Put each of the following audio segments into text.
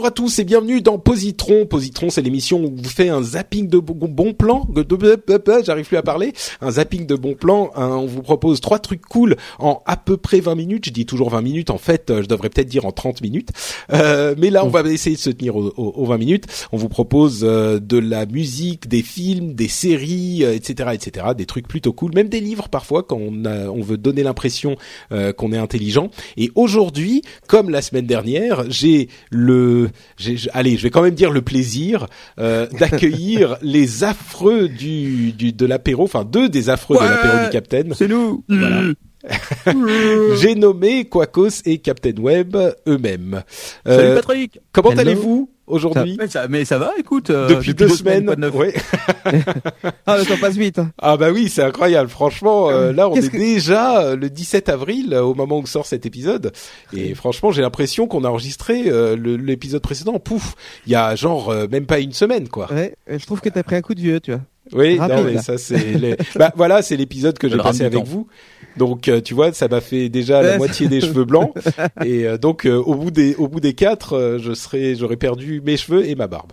Bonjour à tous et bienvenue dans Positron. Positron, c'est l'émission où vous fait un zapping de bon plans. J'arrive plus à parler. Un zapping de bons plans. Un- on vous propose trois trucs cool en à peu près 20 minutes. Je dis toujours 20 minutes. En fait, euh, je devrais peut-être dire en 30 minutes. Euh, mais là, on va essayer de se tenir aux, aux- aux 20 minutes. On vous propose euh, de la musique, des films, des séries, euh, etc., etc. Des trucs plutôt cool. Même des livres parfois quand on, veut donner l'impression qu'on est intelligent. Et aujourd'hui, comme la semaine dernière, j'ai le, allez, je vais quand même dire le plaisir euh, d'accueillir les affreux du, du de l'apéro, enfin deux des affreux de l'apéro du Capitaine. C'est nous. Voilà. J'ai nommé Quacos et Captain Web eux-mêmes. Euh, Salut Patrick. comment allez-vous? Aujourd'hui Mais ça, mais ça va, écoute. euh, depuis, deux, semaines, neuf. ouais. Ah, le temps passe vite. hein. Ah bah oui, c'est incroyable. Franchement, euh, là, on Qu'est-ce est que- déjà euh, le 17 avril au moment où sort cet épisode. Et franchement, j'ai l'impression qu'on a enregistré euh, le- l'épisode précédent. Pouf, il y a genre euh, même pas une semaine, quoi. Ouais, je trouve que t'as pris un coup de vieux, tu vois. Oui, Rapide, non mais là. ça c'est. les- bah voilà, c'est l'épisode que j'ai passé avec temps. vous. Donc euh, tu vois, ça m'a fait déjà la moitié des cheveux blancs. Et euh, donc euh, au bout des au bout des quatre, euh, je serais j'aurais perdu mes cheveux et ma barbe.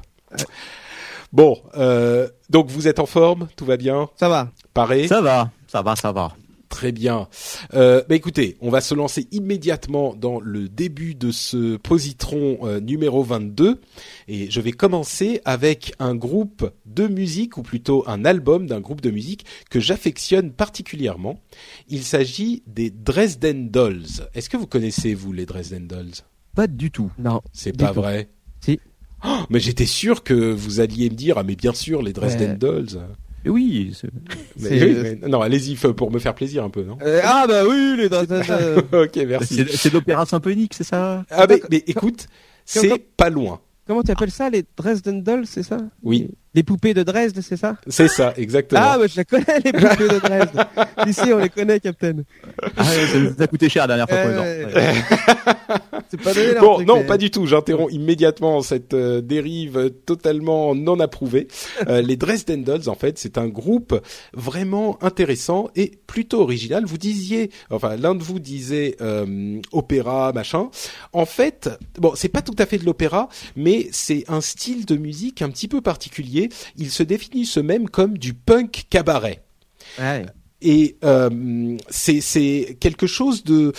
Bon, euh, donc vous êtes en forme, tout va bien, Ça va. paré? Ça va, ça va, ça va. Très bien. Euh, bah écoutez, on va se lancer immédiatement dans le début de ce positron euh, numéro 22 et je vais commencer avec un groupe de musique ou plutôt un album d'un groupe de musique que j'affectionne particulièrement. Il s'agit des Dresden Dolls. Est-ce que vous connaissez vous les Dresden Dolls? Pas du tout. Non. C'est pas tout. vrai? Si. Oh, mais j'étais sûr que vous alliez me dire ah mais bien sûr les Dresden Ouais. Dolls. Oui. c'est- Mais C'est- oui, mais- non, allez-y pour me faire plaisir un peu, non Euh, ah bah oui, les Ok, merci. C'est l'opéra symphonique, c'est ça? Ah mais, mais écoute, c'est pas loin. Comment tu appelles ça, les Dresden Dolls, c'est ça? Oui. Les poupées de Dresde, c'est ça? C'est ça, exactement. Ah, bah je la connais, les poupées de Dresde. Ici, on les connaît, Captain. ah, ouais, ça, a coûté cher la dernière fois. Les ouais. C'est pas donné, là. Bon, non, pas du tout. J'interromps immédiatement cette euh, dérive euh, totalement non approuvée. Euh, les Dresden Dolls, en fait, c'est un groupe vraiment intéressant et plutôt original. Vous disiez, enfin, l'un de vous disait euh, opéra, machin. En fait, bon, c'est pas tout à fait de l'opéra, mais c'est un style de musique un petit peu particulier. Ils se définissent eux-mêmes comme du punk cabaret. Ouais. Et euh, c'est c'est quelque chose de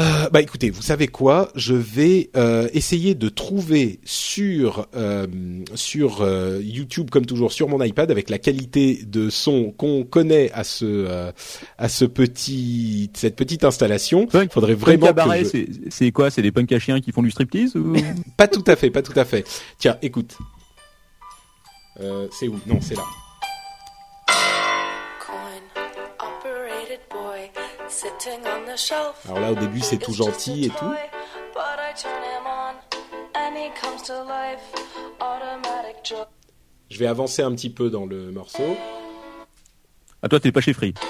euh, bah écoutez, vous savez quoi? Je vais euh, essayer de trouver sur euh, sur euh, YouTube comme toujours sur mon iPad avec la qualité de son qu'on connaît à ce euh, à ce petit cette petite installation. Punk- Il faudrait vraiment cabaret, que je- c'est- c'est quoi? C'est des punks à chiens qui font du striptease ou? Pas tout à fait, pas tout à fait. Tiens, écoute. Euh, c'est où? Non, c'est là. Alors là, au début, c'est tout gentil et tout. Je vais avancer un petit peu dans le morceau. Ah toi, t'es pas chez Free.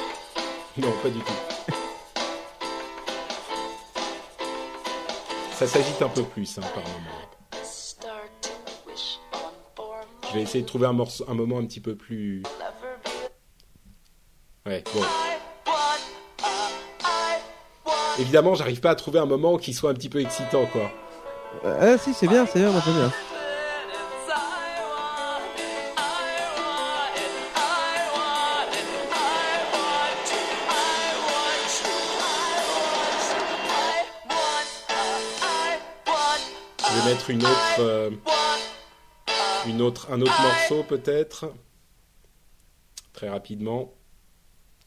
Non, pas du tout. Ça s'agite un peu plus hein, par moment. Je vais essayer de trouver un, morceau, un moment un petit peu plus... Ouais, bon. Évidemment, j'arrive pas à trouver un moment qui soit un petit peu excitant, quoi. Ah si, c'est bien, c'est bien, moi j'aime bien. Je vais mettre une autre... euh, une autre, un autre ah, morceau peut-être Très rapidement.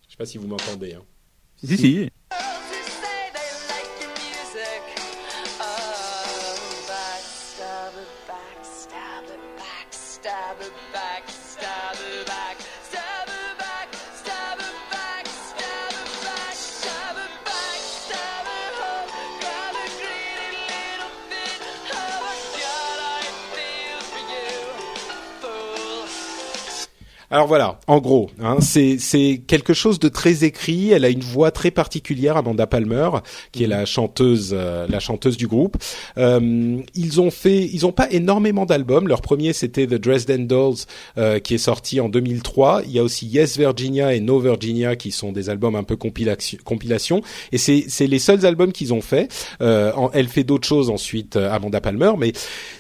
Je ne sais pas si vous m'entendez. Hein. Si, si. si. Alors voilà, en gros, hein, c'est quelque chose de très écrit. Elle a une voix très particulière, Amanda Palmer, qui est la chanteuse, euh, la chanteuse du groupe. Euh, ils ont fait, ils ont pas énormément d'albums. Leur premier c'était The Dresden Dolls, euh, qui est sorti en 2003. Il y a aussi Yes Virginia et No Virginia, qui sont des albums un peu compilation, compilation. Et c'est les seuls albums qu'ils ont fait. Euh, en- elle fait d'autres choses ensuite, euh, Amanda Palmer, mais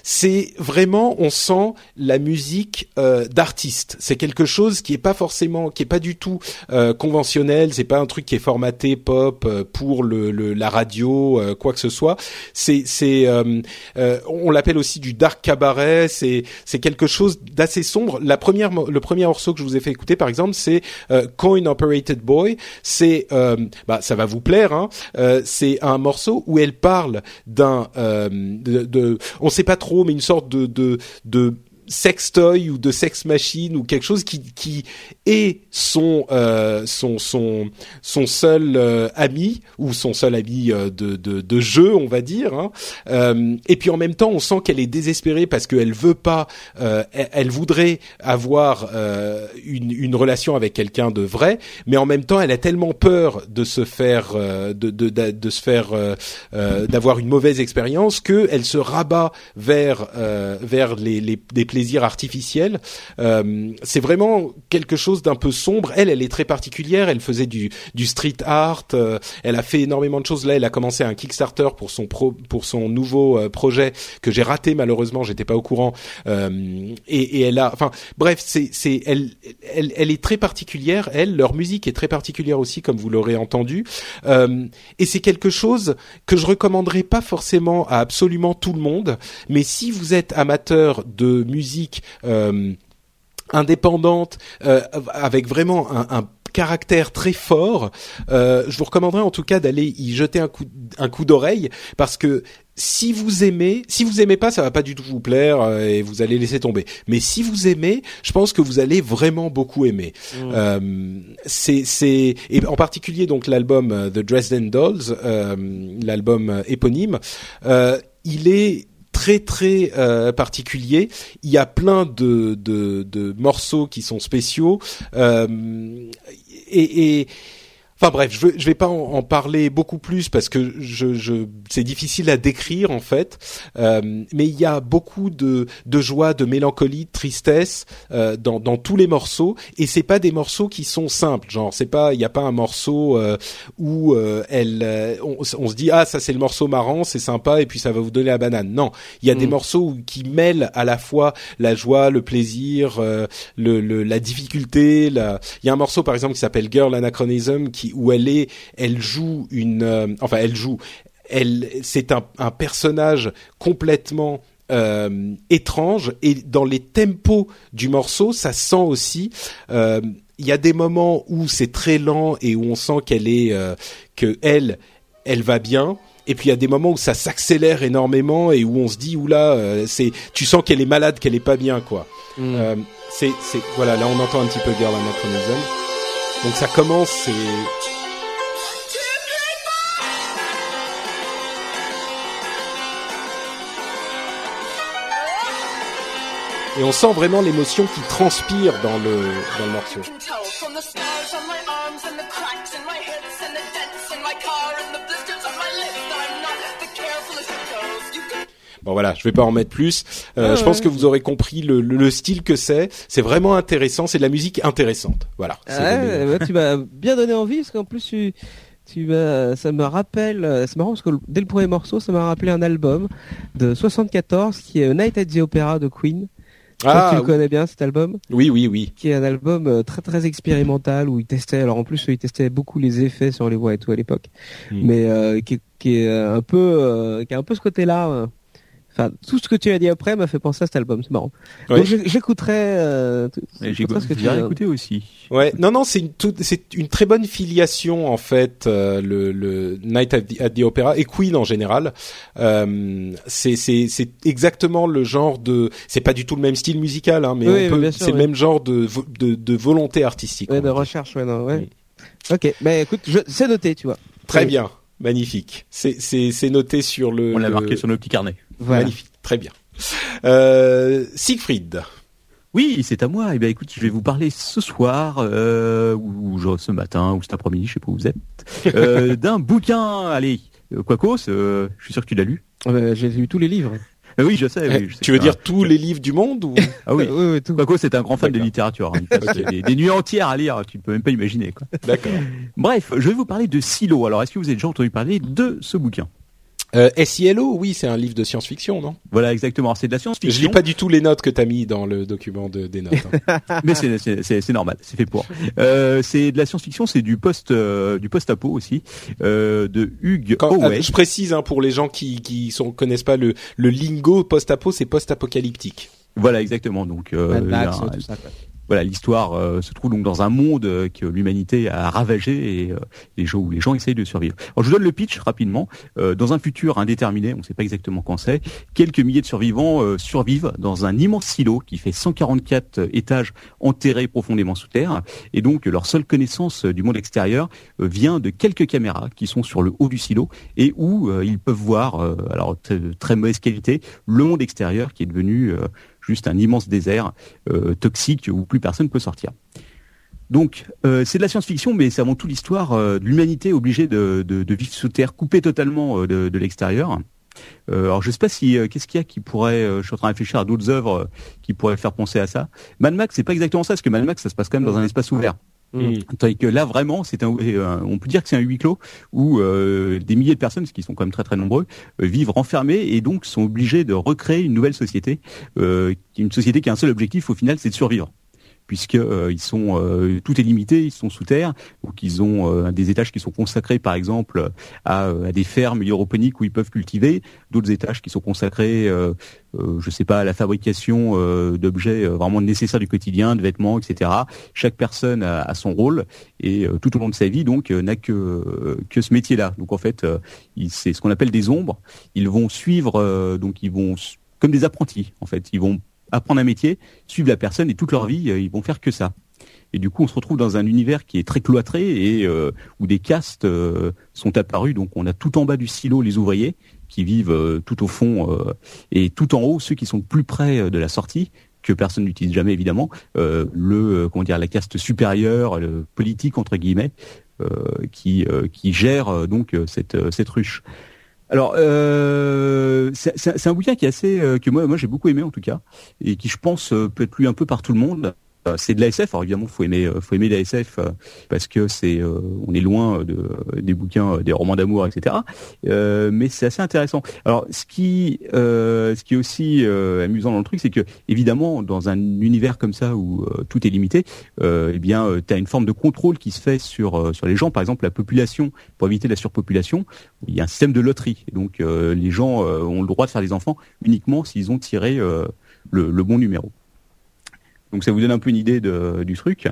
c'est vraiment, on sent la musique euh, d'artiste. C'est quelque chose qui est pas forcément, qui est pas du tout euh, conventionnel. C'est pas un truc qui est formaté pop euh, pour le, le- la radio, euh, quoi que ce soit. C'est, c'est, euh, euh, on l'appelle aussi du dark cabaret. C'est, c'est quelque chose d'assez sombre. La première, le premier morceau que je vous ai fait écouter, par exemple, c'est Coin Operated Boy. C'est, bah, ça va vous plaire. Hein. C'est un morceau où elle parle d'un, de, de, on sait pas trop, mais une sorte de, de, de sextoy ou de sex machine ou quelque chose qui qui est son euh, son son son seul euh, ami ou son seul ami euh, de, de de jeu on va dire hein. Euh, et puis en même temps on sent qu'elle est désespérée parce qu'elle veut pas euh, elle, elle voudrait avoir une une relation avec quelqu'un de vrai mais en même temps elle a tellement peur de se faire de, de de de se faire d'avoir une mauvaise expérience que elle se rabat vers vers les, les plaisirs artificiels. Euh, c'est vraiment quelque chose d'un peu sombre. Elle, elle est très particulière. Elle faisait du street art. euh, elle a fait énormément de choses. Là, elle a commencé un Kickstarter pour son pro pour son nouveau euh, projet que j'ai raté malheureusement. J'étais pas au courant. Et, et elle a, enfin, bref, c'est c'est elle elle elle est très particulière. Elle, leur musique est très particulière aussi, comme vous l'aurez entendu. Et c'est quelque chose que je recommanderais pas forcément à absolument tout le monde, mais si vous êtes amateur de musique euh, indépendante, euh, avec vraiment un, un caractère très fort, euh, je vous recommanderais en tout cas d'aller y jeter un coup, un coup d'oreille parce que si vous aimez, si vous aimez pas, ça va pas du tout vous plaire euh, et vous allez laisser tomber. Mais si vous aimez, je pense que vous allez vraiment beaucoup aimer. Euh, c'est c'est et en particulier donc l'album The Dresden Dolls, l'album éponyme, il est très très euh, particulier. Il y a plein de, de, de morceaux qui sont spéciaux euh, et, et Enfin bref, je je vais pas en, en parler beaucoup plus parce que je, je c'est difficile à décrire en fait. Euh, mais il y a beaucoup de, de joie, de mélancolie, de tristesse euh, dans, dans tous les morceaux et c'est pas des morceaux qui sont simples. Genre c'est pas, il y a pas un morceau euh, où euh, elle, euh, on, on se dit ah ça c'est le morceau marrant, c'est sympa et puis ça va vous donner la banane. Non, il y a des morceaux où- qui mêlent à la fois la joie, le plaisir, euh, le, le, la difficulté. La... Il y a un morceau par exemple qui s'appelle Girl Anachronism qui où elle est, elle joue une, euh, enfin elle joue, elle, c'est un, un personnage complètement euh, étrange et dans les tempos du morceau, ça sent aussi. euh, Il y a des moments où c'est très lent et où on sent qu'elle est, euh, que elle, elle va bien. Et puis il y a des moments où ça s'accélère énormément et où on se dit oula, c'est, tu sens qu'elle est malade, qu'elle est pas bien quoi. C'est, c'est, voilà, là on entend un petit peu Girl Anachronism. Donc ça commence, et on sent vraiment l'émotion qui transpire dans le dans le morceau. Bon voilà, je vais pas en mettre plus. Euh, Ah je pense ouais. que vous aurez compris le, le, le style que c'est. C'est vraiment intéressant. C'est de la musique intéressante. Voilà. Ouais, ouais, tu m'as bien donné envie parce qu'en plus tu, tu m'as, ça me rappelle, c'est marrant parce que dès le premier morceau, ça m'a rappelé un album de 74 qui est Night at the Opera de Queen. Que tu le connais bien cet album, oui, oui, oui. qui est un album euh, très très expérimental où il testait, alors en plus il testait beaucoup les effets sur les voix et tout à l'époque, Mm. mais euh, qui, est- qui est un peu, euh, qui a un peu ce côté-là. Enfin, tout ce que tu as dit après m'a fait penser à cet album, c'est marrant. Ouais. Donc j'éctuerai. Euh, j'écouterai ce que tu as- écouté aussi. Ouais, non, non, c'est une, toute- c'est une très bonne filiation en fait, euh, le, le Night at the, at the Opera et Queen en général. Euh, c'est c'est c'est exactement le genre de, c'est pas du tout le même style musical, hein, mais Oui, peut- sûr, c'est le oui. même genre de de, de volonté artistique. Ouais, de recherche, ouais, non, ouais. Ok, bah écoute, je... c'est noté, tu vois. Très Oui. bien, magnifique. C'est c'est c'est noté sur le. On l'a le- marqué sur nos petits carnets. Voilà. Magnifique, très bien. Euh, Siegfried. Oui, c'est à moi. Eh bien, écoute, je vais vous parler ce soir, euh, ou genre ce matin, ou cet après-midi, je sais pas où vous êtes, euh, d'un bouquin. Allez, Quacos, euh, je suis sûr que tu l'as lu. Euh, j'ai lu tous les livres. Oui, je sais. Eh, oui, je sais tu veux dire tous les livres du monde ou? Ah oui. oui, oui, tout. Quacos est un grand fan de littérature. hein. Des, des nuits entières à lire. Tu peux même pas imaginer. Quoi. D'accord. Bref, je vais vous parler de Silo. Alors, est-ce que vous avez déjà entendu parler de ce bouquin? Euh, SILO, oui, c'est un livre de science-fiction, non? Voilà, exactement. C'est de la Je science-fiction. lis pas du tout les notes que t'as mis dans le document de, des notes. hein. mais c'est- c'est c'est- c'est normal, c'est fait pour. Euh, c'est de la science-fiction, c'est du post euh, du post-apo aussi, euh, de Hugh Quand- Howey. ah, je précise hein, pour les gens qui qui sont connaissent pas le le lingo post-apo, c'est post-apocalyptique. Voilà, exactement. Donc, euh, Mad Max, un- tout ça. Voilà, l'histoire euh, se trouve donc dans un monde euh, que l'humanité a ravagé et euh, les gens où les gens essayent de survivre. Alors, je vous donne le pitch rapidement. Dans un futur indéterminé, on ne sait pas exactement quand c'est, quelques milliers de survivants survivent dans un immense silo qui fait 144 étages enterrés profondément sous terre. Et donc, leur seule connaissance du monde extérieur vient de quelques caméras qui sont sur le haut du silo et où ils peuvent voir, alors très mauvaise qualité, le monde extérieur qui est devenu juste un immense désert euh, toxique où plus personne peut sortir. Donc, euh, c'est de la science-fiction, mais c'est avant tout l'histoire euh, de l'humanité obligée de, vivre sous terre, coupée totalement de, l'extérieur. Alors, je sais pas si qu'est-ce qu'il y a qui pourrait. je suis en train de réfléchir à d'autres œuvres qui pourraient faire penser à ça. Mad Max, c'est pas exactement ça, parce que Mad Max, ça se passe quand même dans un espace ouvert. Mm. Tandis que là, vraiment, c'est un, euh, on peut dire que c'est un huis clos où euh, des milliers de personnes, parce qu'ils sont quand même très très nombreux, euh, vivent renfermés et donc sont obligés de recréer une nouvelle société, une société qui a un seul objectif au final, c'est de survivre puisque euh, sont euh, tout est limité, ils sont sous terre, donc ils ont euh, des étages qui sont consacrés par exemple à, à des fermes hydroponiques où ils peuvent cultiver, d'autres étages qui sont consacrés, je sais pas, à la fabrication d'objets vraiment nécessaires du quotidien, de vêtements, etc. Chaque personne a, a son rôle et tout au long de sa vie donc n'a que que ce métier-là. Donc en fait, c'est ce qu'on appelle des ombres. Ils vont suivre, donc ils vont comme des apprentis en fait, ils vont apprendre un métier, suivre la personne et toute leur vie, euh, ils vont faire que ça. Et du coup, on se retrouve dans un univers qui est très cloîtré et euh, où des castes euh, sont apparus. Donc, on a tout en bas du silo les ouvriers qui vivent euh, tout au fond euh, et tout en haut ceux qui sont le plus près de la sortie que personne n'utilise jamais évidemment euh, le comment dire la caste supérieure le politique entre guillemets euh, qui euh, qui gère donc cette cette ruche alors, euh, c'est un bouquin qui est assez euh, que moi, moi j'ai beaucoup aimé en tout cas, et qui je pense euh, peut être lu un peu par tout le monde. Euh, C'est de la SF, alors évidemment faut aimer, euh, faut aimer la SF euh, parce que c'est, on est loin de des bouquins, des romans d'amour, etc. Mais c'est assez intéressant. Alors, ce qui, ce qui est aussi amusant dans le truc, c'est que évidemment dans un univers comme ça où tout est limité, eh bien, tu as une forme de contrôle qui se fait sur sur les gens, par exemple la population, pour éviter la surpopulation il y a un système de loterie. Donc les gens ont le droit de faire des enfants uniquement s'ils ont tiré le bon numéro. Donc ça vous donne un peu une idée du truc.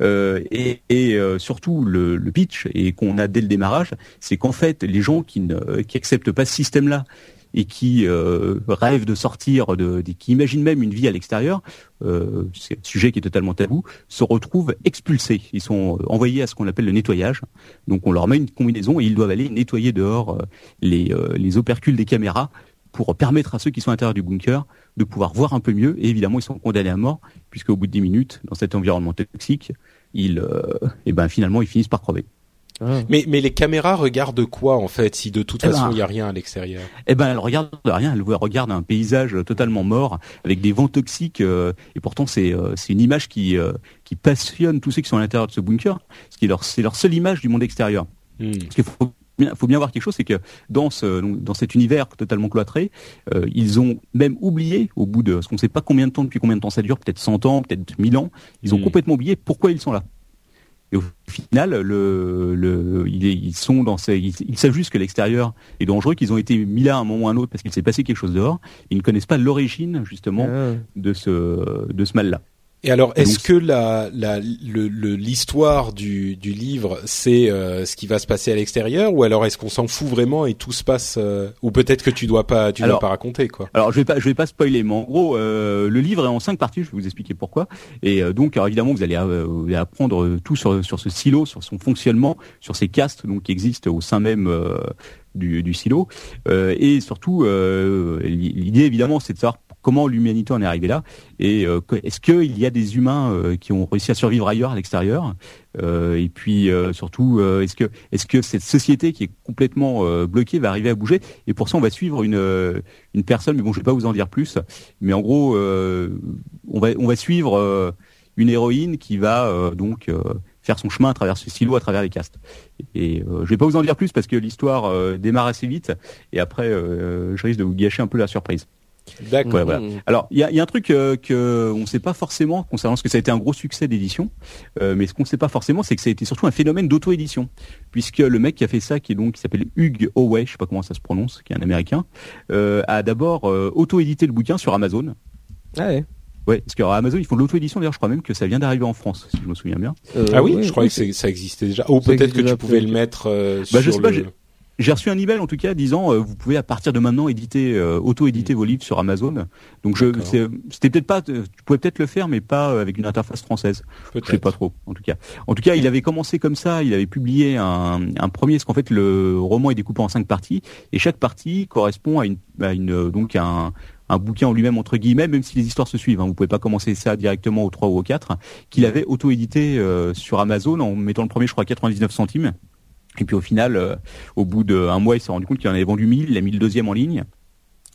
Euh, et euh, surtout le, pitch et qu'on a dès le démarrage, c'est qu'en fait les gens qui ne qui acceptent pas ce système-là et qui euh, rêvent de sortir, qui imaginent même une vie à l'extérieur, c'est un sujet qui est totalement tabou, se retrouvent expulsés. Ils sont envoyés à ce qu'on appelle le nettoyage. Donc on leur met une combinaison et ils doivent aller nettoyer dehors les, les opercules des caméras pour permettre à ceux qui sont à l'intérieur du bunker de pouvoir voir un peu mieux. Et évidemment, ils sont condamnés à mort, puisque au bout de 10 minutes, dans cet environnement toxique, ils, euh, et ben finalement, ils finissent par crever. Mais mais les caméras regardent quoi en fait si de toute Eh façon ben, il y a rien à l'extérieur? Eh ben, elle regarde rien, elle regarde un paysage totalement mort avec des vents toxiques euh, et pourtant c'est euh, c'est une image qui euh, qui passionne tous ceux qui sont à l'intérieur de ce bunker, ce qui est leur c'est leur seule image du monde extérieur. Hmm. Parce qu'il faut bien, faut bien voir quelque chose, c'est que dans ce donc, dans cet univers totalement cloîtré, euh, ils ont même oublié au bout de ce qu'on ne sait pas combien de temps depuis combien de temps ça dure, peut-être 100 ans, peut-être 1000 ans, ils ont Mm. complètement oublié pourquoi ils sont là. Et au final, le, le, il est- ils sont dans ces, ils, ils savent juste que l'extérieur est dangereux, qu'ils ont été mis là à un moment ou à un autre parce qu'il s'est passé quelque chose dehors. Ils ne connaissent pas l'origine justement Ah. de ce, de ce mal-là. Et alors, est-ce que la, la, l'histoire du, du livre, c'est euh, ce qui va se passer à l'extérieur, ou alors est-ce qu'on s'en fout vraiment et tout se passe, euh, ou peut-être que tu dois pas, tu dois pas raconter quoi. Alors je vais pas, je vais pas spoiler, mais en gros, euh, le livre est en cinq parties. Je vais vous expliquer pourquoi. Et euh, donc, alors, évidemment, vous allez, euh, vous allez apprendre euh, tout sur sur ce silo, sur son fonctionnement, sur ces castes donc qui existent au sein même euh, du, du silo. Euh, et surtout, euh, l'idée évidemment, c'est de savoir comment l'humanité en est arrivée là. Et euh, est-ce qu'il y a des humains euh, qui ont réussi à survivre ailleurs, à l'extérieur Euh, Et puis surtout, est-ce que cette société qui est complètement bloquée va arriver à bouger Et pour ça, on va suivre une personne, mais bon, je vais pas vous en dire plus. Mais en gros, on va suivre une héroïne qui va donc faire son chemin à travers ce silo, à travers les castes. Et euh, je vais pas vous en dire plus parce que l'histoire démarre assez vite et après, je risque de vous gâcher un peu la surprise. D'accord. Ouais, voilà. Alors, il y a, il y a un truc euh, que on ne sait pas forcément concernant ce que ça a été un gros succès d'édition, euh, mais ce qu'on ne sait pas forcément, c'est que ça a été surtout un phénomène d'auto-édition, puisque le mec qui a fait ça, qui est donc qui s'appelle Hugh Howey, je sais pas comment ça se prononce, qui est un Américain, euh, a d'abord euh, auto-édité le bouquin sur Amazon. Ah ouais. Ouais, parce que alors, Amazon, ils font de l'auto-édition. D'ailleurs, je crois même que ça vient d'arriver en France, si je me souviens bien. Euh, Ah oui, ouais, je croyais oui, que ça existait déjà. Ou peut-être que tu pouvais le mettre euh, Bah, je sur sais le. J'ai reçu un email en tout cas disant euh, vous pouvez à partir de maintenant éditer euh, auto-éditer vos livres sur Amazon. Donc je c'était peut-être pas tu pouvais peut-être le faire mais pas euh, avec une interface française. Je sais pas trop en tout cas. En tout cas, il avait commencé comme ça, il avait publié un, un premier parce qu'en fait le roman est découpé en cinq parties et chaque partie correspond à une à une euh, donc à un un bouquin en lui-même entre guillemets, même si les histoires se suivent. Hein, vous pouvez pas commencer ça directement au 3 ou au 4, qu'il avait auto-édité euh, sur Amazon en mettant le premier, je crois, à 99 centimes. Et puis au final, euh, au bout d'un mois, il s'est rendu compte qu'il en avait vendu 1000, il a mis le deuxième en ligne.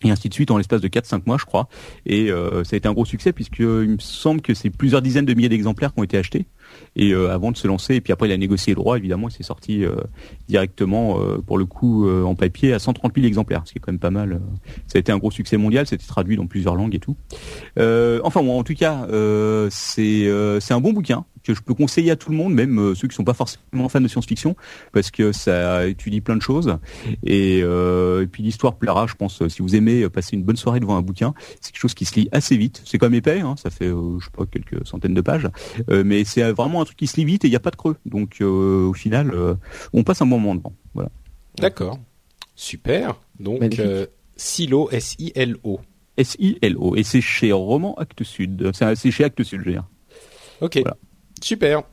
Et ainsi de suite en l'espace de 4-5 mois, je crois. Et euh, ça a été un gros succès puisque euh, il me semble que c'est plusieurs dizaines de milliers d'exemplaires qui ont été achetés. Et euh, avant de se lancer, et puis après il a négocié le droit, évidemment, et c'est sorti euh, directement euh, pour le coup en papier à 130 000 exemplaires, ce qui est quand même pas mal. Ça a été un gros succès mondial, c'était traduit dans plusieurs langues et tout. Enfin bon, en tout cas, c'est c'est un bon bouquin que je peux conseiller à tout le monde, même euh, ceux qui sont pas forcément fans de science-fiction, parce que ça étudie plein de choses. Et, euh, et puis l'histoire plaira, je pense, euh, si vous aimez passer une bonne soirée devant un bouquin, c'est quelque chose qui se lit assez vite. C'est quand même épais, hein, ça fait, euh, je sais pas, quelques centaines de pages, Euh, mais c'est vraiment un truc qui se lit vite et il n'y a pas de creux. Donc euh, au final, euh, on passe un bon moment devant. Voilà. D'accord. Super. Donc euh, Silo S I L O. S-I-L-O. Et c'est chez Roman Actes Sud. C'est c'est chez Actes Sud, je veux dire. Ok. Voilà. Super.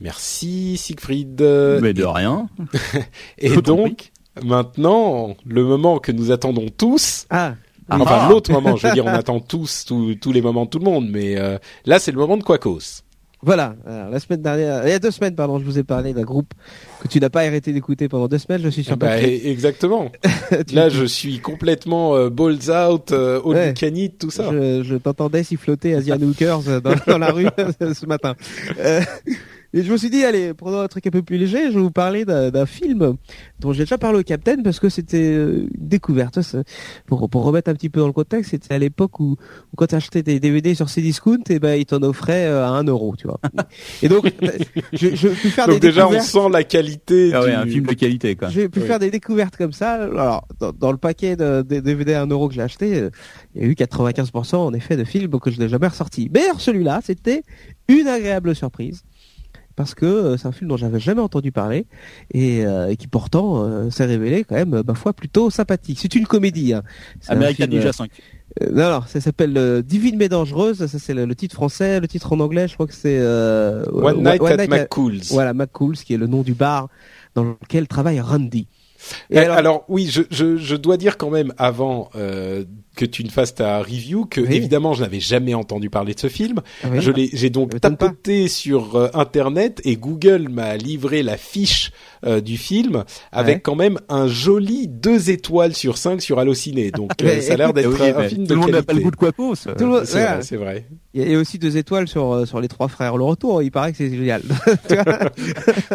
Merci Siegfried. Mais de rien. Et donc maintenant le moment que nous attendons tous. Ah. Enfin Ah. l'autre moment, je veux dire, on attend tous tous, tous les moments de tout le monde, mais euh, là c'est le moment de Quacos. Voilà, alors, la semaine dernière, il y a deux semaines, pardon, je vous ai parlé d'un groupe que tu n'as pas arrêté d'écouter pendant deux semaines, je suis sur Bah, e- exactement. Là je suis complètement euh, balls out, euh, all Ouais. tout ça. Je, je t'entendais siffloter Asian Hookers euh, dans, dans la rue ce matin. Euh, et je me suis dit, allez, prenons un truc un peu plus léger. Je vais vous parler d'un d'un film dont j'ai déjà parlé au Captain parce que c'était euh, une découverte. Pour, pour remettre un petit peu dans le contexte, c'était à l'époque où, où quand tu achetais des DVD sur Cdiscount, et ben ils t'en offraient euh, à un euro, tu vois. Et donc, je, je peux faire Donc des déjà on sent la qualité Ah ouais, du... un film de qualité, quoi. J'ai pu Oui. faire des découvertes comme ça. Alors, dans, dans le paquet de, DVD à 1 euro que j'ai acheté, euh, il y a eu 95% en effet de films que je n'ai jamais ressortis. Mais alors, celui-là, c'était une agréable surprise. Parce que euh, c'est un film dont j'avais jamais entendu parler et, euh, et qui pourtant euh, s'est révélé quand même, ma foi, plutôt sympathique. C'est une comédie. Hein. C'est un American film, Ninja 5. euh, non, non, ça s'appelle euh, Divine mais dangereuse. Ça c'est le, le titre français. Le titre en anglais, je crois que c'est euh, One Night at at- McCool's. Voilà, McCool's, qui est le nom du bar dans lequel travaille Randy. Et alors- alors, oui, je, je, je dois dire quand même avant euh, que tu ne fasses ta review que Oui. évidemment je n'avais jamais entendu parler de ce film. Ah oui. Je l'ai, j'ai donc pas. tapoté sur euh, internet et Google m'a livré la fiche euh, du film avec Ouais. quand même un joli deux étoiles sur cinq sur Allociné. Donc euh, Mais ça a l'air d'être Oui, un film tout de le monde n'a qualité. pas le goût de Quacos. Tout le monde- C'est voilà. vrai, c'est vrai. Il y a aussi deux étoiles sur euh, sur les trois frères. Le retour, il paraît que c'est génial. Tu vois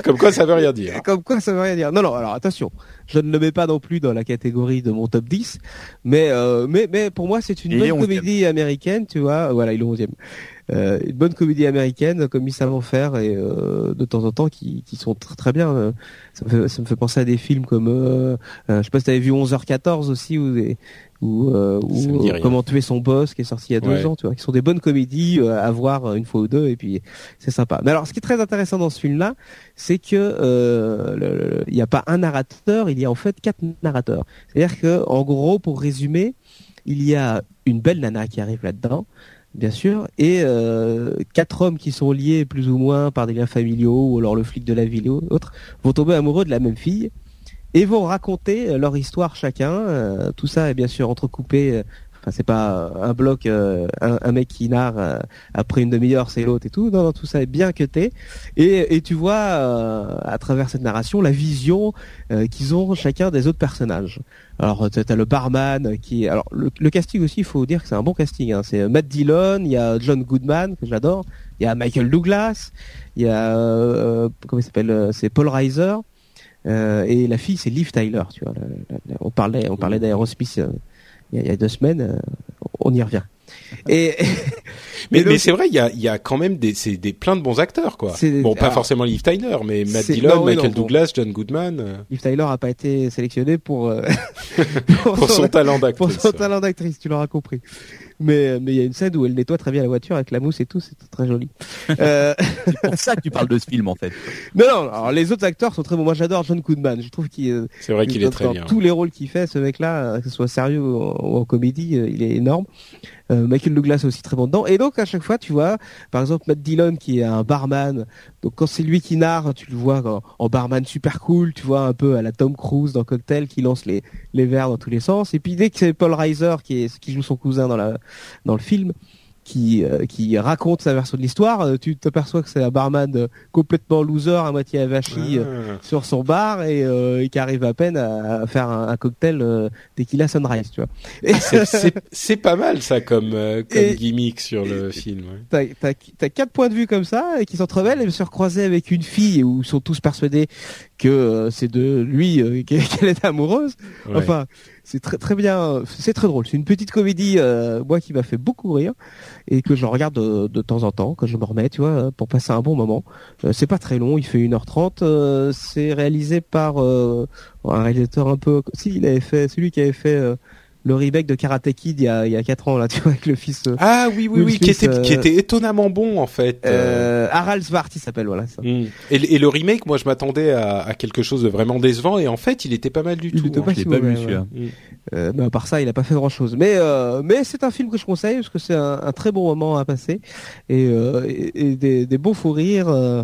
Comme quoi, ça veut rien dire. Comme quoi, ça veut rien dire. Non, non. Alors attention, je ne le mets pas non plus dans la catégorie de mon top 10, mais euh, mais mais pour moi, c'est une Il bonne 11e. comédie américaine, tu vois. Voilà, il est 11e. euh, une bonne comédie américaine comme ils savent en faire et euh, de temps en temps qui, qui sont très très bien. Euh, Ça me, fait, ça me fait penser à des films comme euh, euh, je sais pas si t'avais vu 11h14 aussi ou des ou, euh, ou, euh, comment tuer son boss qui est sorti il y a deux Ouais. ans, tu vois, qui sont des bonnes comédies euh, à voir euh, une fois ou deux et puis c'est sympa. Mais alors ce qui est très intéressant dans ce film-là, c'est que euh, il n'y a pas un narrateur, il y a en fait quatre narrateurs. C'est-à-dire que en gros, pour résumer, il y a une belle nana qui arrive là-dedans, bien sûr, et euh, quatre hommes qui sont liés plus ou moins par des liens familiaux ou alors le flic de la ville ou autre vont tomber amoureux de la même fille et vont raconter euh, leur histoire chacun. Euh, tout ça est bien sûr entrecoupé. euh, Enfin, c'est pas un bloc, euh, un, un mec qui narre euh, après une demi-heure, c'est l'autre et tout. Non, non, tout ça est bien cuté. Et, et tu vois à travers cette narration la vision qu'ils ont chacun des autres personnages. Alors t'as le barman qui, alors le, le casting aussi, il faut dire que c'est un bon casting. Hein. C'est Matt Dillon, il y a John Goodman que j'adore, il y a Michael Douglas, il y a comment il s'appelle, c'est Paul Reiser. Euh, et la fille, c'est Liv Tyler, tu vois. on parlait, on parlait d'Aerosmith euh, il, y a- il y a deux semaines. euh, on y revient. Et Mais, c'est vrai, il y a, il y a quand même des, c'est des plein de bons acteurs, quoi. Bon, pas alors- forcément Liv Tyler, mais Matt Dillon, non, Michael non, bon. Douglas, John Goodman, euh, Liv Tyler a pas été sélectionné pour euh, pour son talent pour d'actrice. son talent d'actrice, tu l'auras compris. Mais mais il y a une scène où elle nettoie très bien la voiture avec la mousse et tout, c'est très joli. euh, C'est pour ça que tu parles de ce film en fait. non non, alors les autres acteurs sont très bons. Moi j'adore John Goodman. Je trouve qu'il euh, C'est vrai qu'il est très dans bien. tous les rôles qu'il fait, ce mec-là, euh, que ce soit sérieux ou en, ou en comédie, euh, il est énorme. Euh, Michael Douglas est aussi très bon dedans. Et donc à chaque fois, tu vois, par exemple Matt Dillon qui est un barman. Donc quand c'est lui qui narre, tu le vois en, barman super cool, tu vois un peu à la Tom Cruise dans Cocktail qui lance les les verres dans tous les sens. Et puis dès que c'est Paul Reiser qui est qui joue son cousin dans le film. Qui, euh, qui raconte sa version de l'histoire, euh, tu t'aperçois que c'est un barman euh, complètement loser, à moitié avachi, euh, Ah. sur son bar et, euh, et qui arrive à peine à, à faire un, un cocktail euh, tequila sunrise, tu vois. Et C'est- C'est pas mal ça comme euh, comme Et- gimmick sur le film. ouais. t'as, t'as, t'as quatre points de vue comme ça et qui s'entremêlent et se recroiser avec une fille où ils sont tous persuadés que euh, c'est de lui euh, qu'elle est amoureuse. Ouais. Enfin, c'est très très bien, c'est très drôle. C'est une petite comédie, euh, moi qui m'a fait beaucoup rire et que je regarde de, de temps en temps, que je me remets, tu vois, pour passer un bon moment. Euh, c'est pas très long, il fait 1h30. euh, c'est réalisé par euh, un réalisateur un peu, si il avait fait, celui qui avait fait euh, le remake de Karate Kid il y a il y a 4 ans là, tu vois, avec le fils. euh, Ah oui oui oui, qui Smith, était qui euh, était étonnamment bon en fait. euh. euh, Harald Svart, il s'appelle, voilà. Ça. Mm. Et, le- et le remake, moi je m'attendais à, à quelque chose de vraiment décevant et en fait il était pas mal du Il tout. était hein. pas Je l'ai si pas vu celui-là. Mm. Euh, mais à part ça, il a pas fait grand chose. Mais euh, mais c'est un film que je conseille parce que c'est un, un très bon moment à passer et, euh, et, et des, des beaux fous rires euh,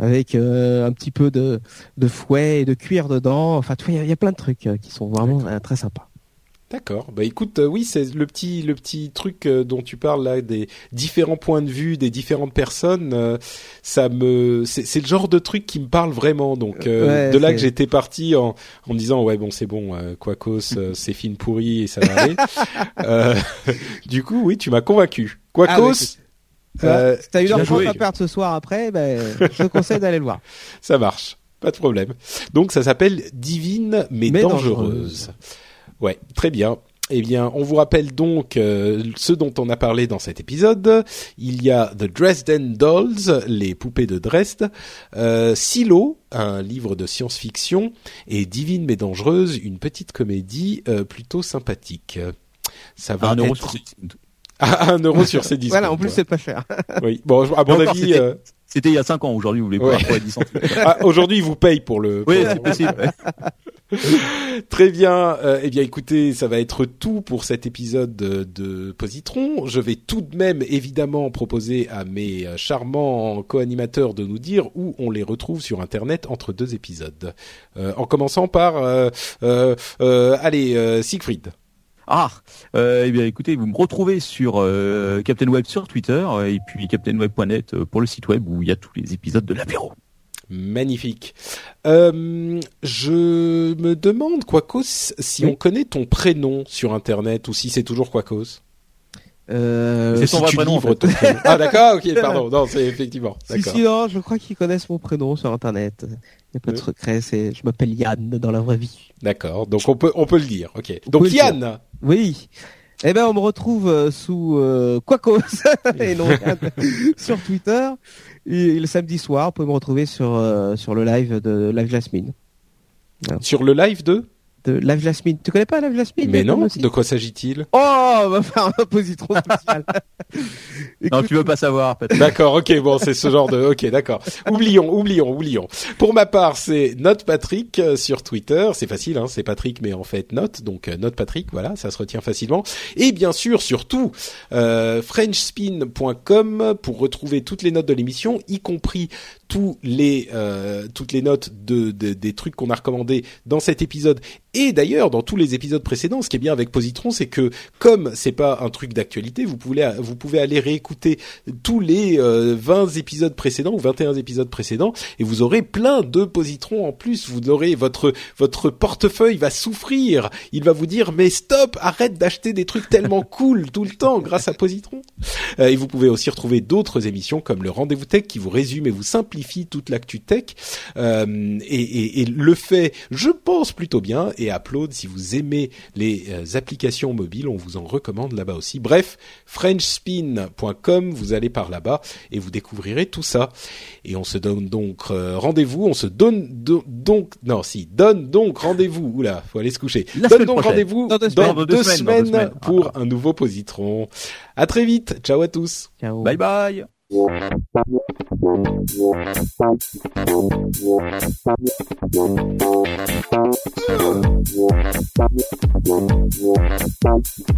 avec euh, un petit peu de de fouet et de cuir dedans. Enfin, tu vois, il y a- il y, a plein de trucs euh, qui sont vraiment euh, très sympas. D'accord. Bah écoute, euh, oui, c'est le petit le petit truc euh, dont tu parles là, des différents points de vue des différentes personnes. euh, ça me, c'est le genre de truc qui me parle vraiment. Donc euh, Ouais, de là que j'étais parti en en me disant ouais bon c'est bon, euh, Quacos, euh, c'est film pourri et ça va aller. Euh, du coup, oui, tu m'as convaincu. Quacos. Ah, vois, euh, si t'as trente joué. à perdre ce soir après, ben, je te conseille d'aller le voir. Ça marche, pas de problème. Donc ça s'appelle Divine mais, Mais dangereuse. dangereuse. Ouais, très bien. Eh bien, on vous rappelle donc euh, ce dont on a parlé dans cet épisode. Il y a The Dresden Dolls, les poupées de Dresde, euh, Silo, un livre de science-fiction, et Divine mais dangereuse, une petite comédie euh, plutôt sympathique. Ça va Un euro être sur ce- à un euro sur ces disques. Voilà, en plus c'est pas cher. oui. Bon, à mon avis, c'était- euh, C'était il y a 5 ans. Aujourd'hui, vous voulez Ouais. pas pour les 10 centimes. ah, aujourd'hui, ils vous payent pour le. Oui, pour- c'est possible. ouais. Très bien. Euh, eh bien, écoutez, ça va être tout pour cet épisode de, Positron. Je vais tout de même, évidemment, proposer à mes euh, charmants co-animateurs de nous dire où on les retrouve sur Internet entre deux épisodes. Euh, en commençant par, euh, allez, Siegfried. Ah, eh bien écoutez, vous me retrouvez sur euh, Captain sur Twitter et puis captainweb.net pour le site web où il y a tous les épisodes de l'apéro. Magnifique. Euh, je me demande, Quacos, si Oui. on connaît ton prénom sur Internet ou si c'est toujours Quacos. Euh, C'est son si vrai prénom, en livres fait. ton prénom. Ah d'accord, ok, pardon. Non, c'est effectivement. Si, si, non, je crois qu'ils connaissent mon prénom sur Internet. Il n'y a pas de Oui. secret, c'est, je m'appelle Yann dans la vraie vie. D'accord, donc on peut on peut le dire. Ok. On Donc Yann, Oui. Eh ben, on me retrouve euh, sous euh, Quacos et non sur Twitter. Et, le samedi soir, vous pouvez me retrouver sur euh, sur le live de Live Jasmine. Sur le live de De Live Jasmine. Tu connais pas Live Jasmine Mais toi non, de quoi s'agit-il? Oh, on va faire un positron spécial. Non, tu veux pas savoir. Patrick. D'accord, ok, bon, c'est ce genre de... Ok, d'accord. Oublions, oublions, oublions. Pour ma part, c'est Note Patrick euh, sur Twitter. C'est facile, hein, c'est Patrick, mais en fait Note. Donc euh, Note Patrick, voilà, ça se retient facilement. Et bien sûr, surtout, euh, FrenchSpin.com pour retrouver toutes les notes de l'émission, y compris tous les euh, toutes les notes de, de- des trucs qu'on a recommandés dans cet épisode et d'ailleurs dans tous les épisodes précédents. Ce qui est bien avec Positron, c'est que comme c'est pas un truc d'actualité, vous pouvez vous pouvez aller réécouter tous les euh, 20 épisodes précédents ou 21 épisodes précédents et vous aurez plein de positrons en plus. Vous aurez votre votre portefeuille va souffrir. Il va vous dire mais stop, arrête d'acheter des trucs tellement cool tout le temps grâce à Positron. Euh, et vous pouvez aussi retrouver d'autres émissions comme le Rendez-vous Tech qui vous résume et vous simplifie toute l'actu tech euh, et, et- et le fait, je pense plutôt bien. Et Upload, si vous aimez les euh, applications mobiles, on vous en recommande là-bas aussi. Bref, FrenchSpin.com, vous allez par là-bas et vous découvrirez tout ça. Et on se donne donc euh, rendez-vous, on se donne do- donc non si donne donc rendez-vous. Oula, faut aller se coucher. La donne donc rendez-vous Dans deux dans semaines. deux, Dans deux semaines, dans deux semaines semaines. pour un nouveau positron. À très vite. Ciao à tous. Ciao. Bye bye. down.